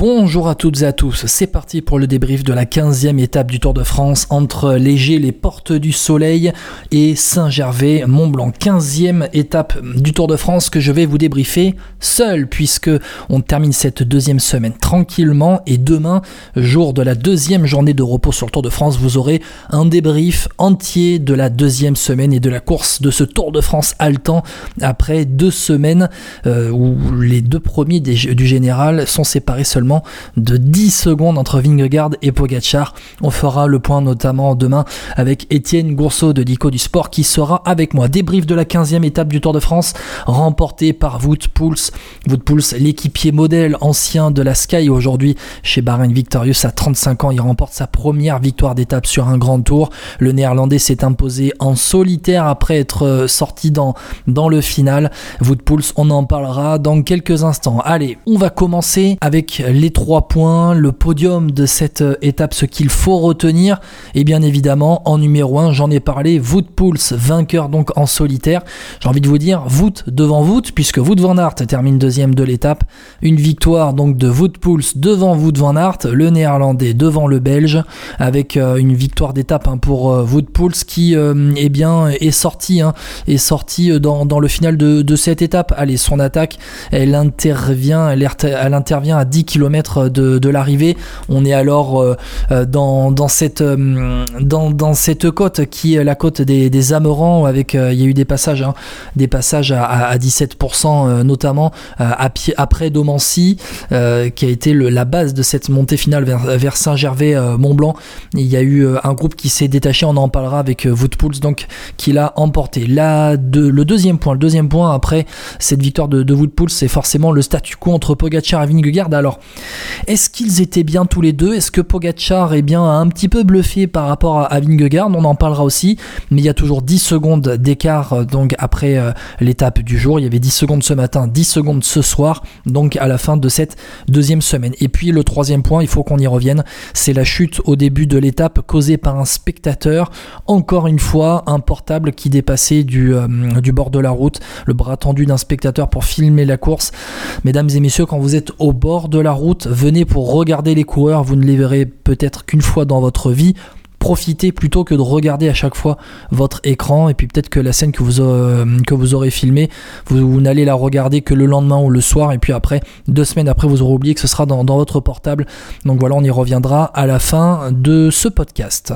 Bonjour à toutes et à tous, c'est parti pour le débrief de la 15e étape du Tour de France entre Léger, les Portes du Soleil et Saint-Gervais, Mont-Blanc. 15e étape du Tour de France que je vais vous débriefer seul puisque on termine cette deuxième semaine tranquillement et demain, jour de la deuxième journée de repos sur le Tour de France, vous aurez un débrief entier de la deuxième semaine et de la course de ce Tour de France haletant après deux semaines euh, où les deux premiers du général sont séparés seulement de 10 secondes entre Vingegaard et Pogachar. On fera le point notamment demain avec Étienne Gourceau de Dico du Sport qui sera avec moi. Débrief de la 15e étape du Tour de France remportée par Wout Poels. Wout l'équipier modèle ancien de la Sky aujourd'hui chez Bahrain Victorious à 35 ans. Il remporte sa première victoire d'étape sur un grand tour. Le néerlandais s'est imposé en solitaire après être sorti dans, dans le final. Wout on en parlera dans quelques instants. Allez, on va commencer avec les trois points, le podium de cette euh, étape, ce qu'il faut retenir. Et bien évidemment, en numéro 1, j'en ai parlé, Wout Pouls, vainqueur donc en solitaire. J'ai envie de vous dire, Wout devant Wout, puisque Wout van Aert termine deuxième de l'étape. Une victoire donc de Wout Pouls devant Wout van Aert, le néerlandais devant le belge, avec euh, une victoire d'étape hein, pour euh, Wout Pouls qui eh bien, est sorti, hein, est sorti dans, le final de, cette étape. Allez, son attaque, elle intervient, elle intervient à 10 km de, l'arrivée. On est alors euh, euh, dans, dans, cette, euh, dans, dans, cette côte qui est la côte des, des Amerans avec il y a eu des passages, hein, des passages à, 17% notamment après Domancy qui a été la base de cette montée finale vers, vers Saint-Gervais-Mont-Blanc. Il y a eu un groupe qui s'est détaché, on en parlera avec Woodpools donc qui l'a emporté. Le deuxième point, le deuxième point après cette victoire de, de Woodpools, c'est forcément le statu quo entre Pogacar et Vingegaard. Alors est-ce qu'ils étaient bien tous les deux? Est-ce que Pogachar est bien un petit peu bluffé par rapport à, Vingegaard? On en parlera aussi, mais il y a toujours 10 secondes d'écart euh, donc après euh, l'étape du jour. Il y avait 10 secondes ce matin, 10 secondes ce soir, donc à la fin de cette deuxième semaine. Et puis le troisième point, il faut qu'on y revienne, c'est la chute au début de l'étape causée par un spectateur. Encore une fois, un portable qui dépassait du, euh, du bord de la route, le bras tendu d'un spectateur pour filmer la course. Mesdames et messieurs, quand vous êtes au bord de la route, venez pour regarder les coureurs, vous ne les verrez peut-être qu'une fois dans votre vie. Profitez plutôt que de regarder à chaque fois votre écran et puis peut-être que la scène que vous, euh, aurez filmée, vous, n'allez la regarder que le lendemain ou le soir et puis après, deux semaines après, vous aurez oublié que ce sera dans votre portable. Donc voilà, on y reviendra à la fin de ce podcast.